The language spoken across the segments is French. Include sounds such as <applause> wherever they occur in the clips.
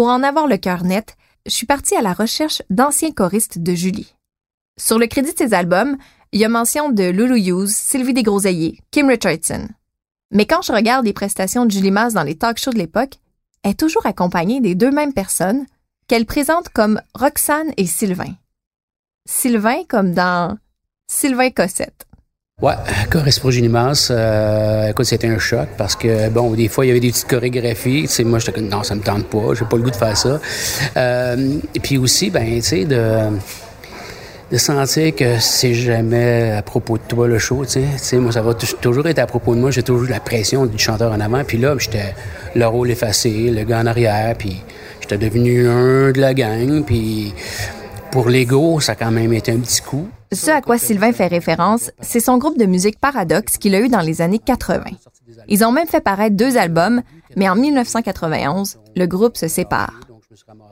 pour en avoir le cœur net, je suis partie à la recherche d'anciens choristes de Julie. Sur le crédit de ses albums, il y a mention de Lulu Hughes, Sylvie Desgroseilliers, Kim Richardson. Mais quand je regarde les prestations de Julie Masse dans les talk shows de l'époque, elle est toujours accompagnée des deux mêmes personnes qu'elle présente comme Roxane et Sylvain. Sylvain comme dans Sylvain Cossette. Ouais, Julie Masse, euh, écoute, c'était un choc parce que, bon, des fois, il y avait des petites chorégraphies. Tu sais, moi, j'étais comme, non, ça me tente pas, j'ai pas le goût de faire ça. Euh, et puis aussi, ben, tu sais, de de sentir que c'est jamais à propos de toi le show, tu sais. moi, ça va toujours être à propos de moi. J'ai toujours la pression du chanteur en avant. Puis là, j'étais le rôle effacé, le gars en arrière. Puis j'étais devenu un de la gang. Puis pour l'ego, ça quand même été un petit coup. Ce à quoi Sylvain fait référence, c'est son groupe de musique Paradox qu'il a eu dans les années 80. Ils ont même fait paraître deux albums, mais en 1991, le groupe se sépare.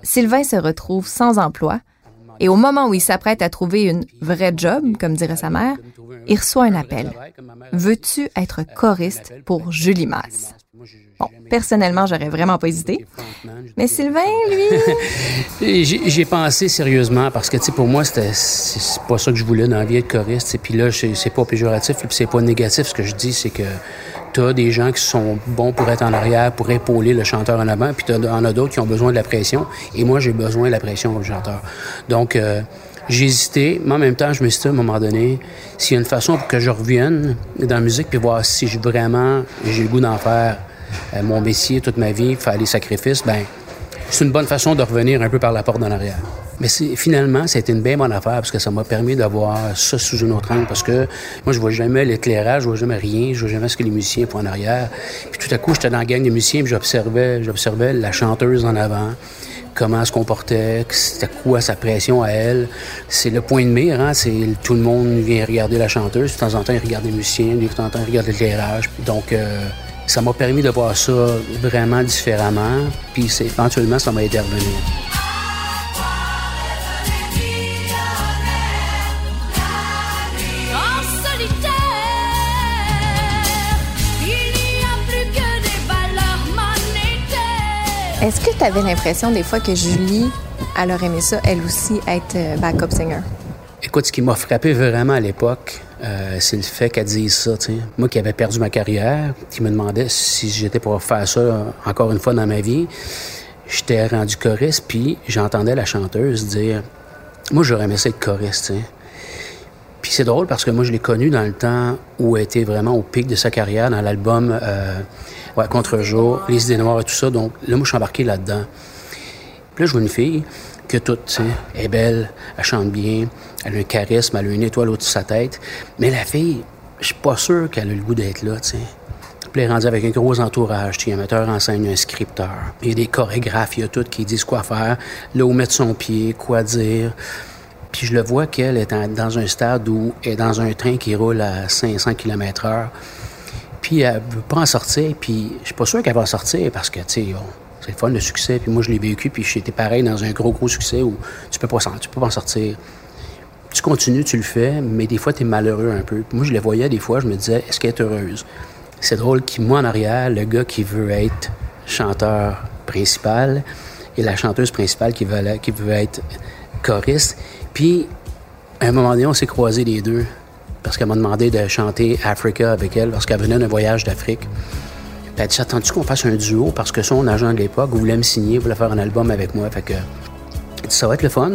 Sylvain se retrouve sans emploi et au moment où il s'apprête à trouver une vraie job, comme dirait sa mère, il reçoit un appel. Veux-tu être choriste pour Julie Masse? Bon, personnellement, j'aurais vraiment pas hésité. Mais Sylvain, lui? <laughs> J'ai pensé sérieusement parce que, tu sais, pour moi, c'était pas ça que je voulais dans la vie, être choriste. Et puis là, c'est pas péjoratif, puis c'est pas négatif. Ce que je dis, c'est que tu as des gens qui sont bons pour être en arrière, pour épauler le chanteur en avant, puis tu en as d'autres qui ont besoin de la pression. Et moi, j'ai besoin de la pression comme chanteur. Donc, euh, j'ai hésité, mais en même temps, je me suis dit à un moment donné, s'il y a une façon pour que je revienne dans la musique, puis voir si vraiment j'ai le goût d'en faire euh, mon métier toute ma vie, faire des sacrifices, ben c'est une bonne façon de revenir un peu par la porte d'en arrière. Mais finalement, c'était une bien bonne affaire parce que ça m'a permis d'avoir ça sous une autre angle parce que moi, je vois jamais l'éclairage, je vois jamais rien, je vois jamais ce que les musiciens font en arrière. Puis tout à coup, j'étais dans la gang de musiciens puis j'observais, j'observais la chanteuse en avant comment elle se comportait, c'était quoi sa pression à elle. C'est le point de mire, hein? c'est tout le monde vient regarder la chanteuse, de temps en temps, il regarde les musiciens, de temps en temps, il regarde l'éclairage. Donc, euh, ça m'a permis de voir ça vraiment différemment, puis éventuellement, ça m'a aidé à revenir. Est-ce que tu avais l'impression des fois que Julie, elle aurait aimé ça, elle aussi, être euh, backup singer? Écoute, ce qui m'a frappé vraiment à l'époque, euh, c'est le fait qu'elle dise ça. Moi qui avais perdu ma carrière, qui me demandait si j'étais pour faire ça encore une fois dans ma vie, j'étais rendu choriste, puis j'entendais la chanteuse dire Moi, j'aurais aimé ça être choriste. Puis c'est drôle parce que moi, je l'ai connue dans le temps où elle était vraiment au pic de sa carrière, dans l'album euh, Contre-jour, Les idées noires et tout ça. Donc là, moi, je suis embarqué là-dedans. Puis là, je vois une fille que toute, tu sais, est belle, elle chante bien, elle a un charisme, elle a une étoile au-dessus de sa tête. Mais la fille, je suis pas sûr qu'elle a le goût d'être là, tu sais. Puis elle est rendue avec un gros entourage, tu sais, un metteur en scène, un scripteur. Il y a des chorégraphes, il y a tout qui disent quoi faire, là où mettre son pied, quoi dire. Puis je le vois qu'elle est dans un stade où elle est dans un train qui roule à 500 km heure. Puis elle veut pas en sortir, puis je suis pas sûr qu'elle va en sortir parce que, tu sais, c'est le fun, le succès. Puis moi, je l'ai vécu, puis j'étais pareil dans un gros, gros succès où tu peux pas, tu peux pas en sortir. Tu continues, tu le fais, mais des fois, tu es malheureux un peu. moi, je les voyais des fois, je me disais, est-ce qu'elle est heureuse? C'est drôle que moi, en arrière, le gars qui veut être chanteur principal et la chanteuse principale qui veut, qui veut être choriste. Puis, à un moment donné, on s'est croisés les deux parce qu'elle m'a demandé de chanter Africa avec elle parce qu'elle venait d'un voyage d'Afrique. Elle a dit, attends-tu qu'on fasse un duo? Parce que son agent de l'époque voulait me signer, voulait faire un album avec moi. Fait que, ça va être le fun.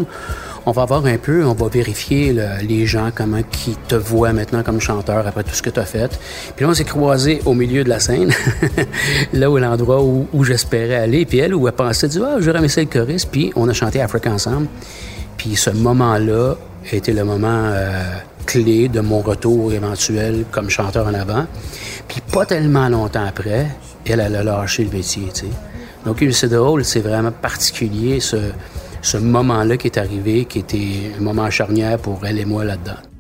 On va voir un peu, on va vérifier les gens, comment qui te voient maintenant comme chanteur après tout ce que tu as fait. Puis là, on s'est croisés au milieu de la scène, <laughs> là où l'endroit où, j'espérais aller. Puis elle, où elle pensait, dit, ah, j'aurais aimé ça le choriste. Puis on a chanté Africa ensemble. Puis ce moment-là été le moment euh, clé de mon retour éventuel comme chanteur en avant. Puis pas tellement longtemps après, elle, elle a lâché le métier, tu. Donc, c'est drôle, c'est vraiment particulier ce, ce moment-là qui est arrivé, qui était un moment charnière pour elle et moi là-dedans.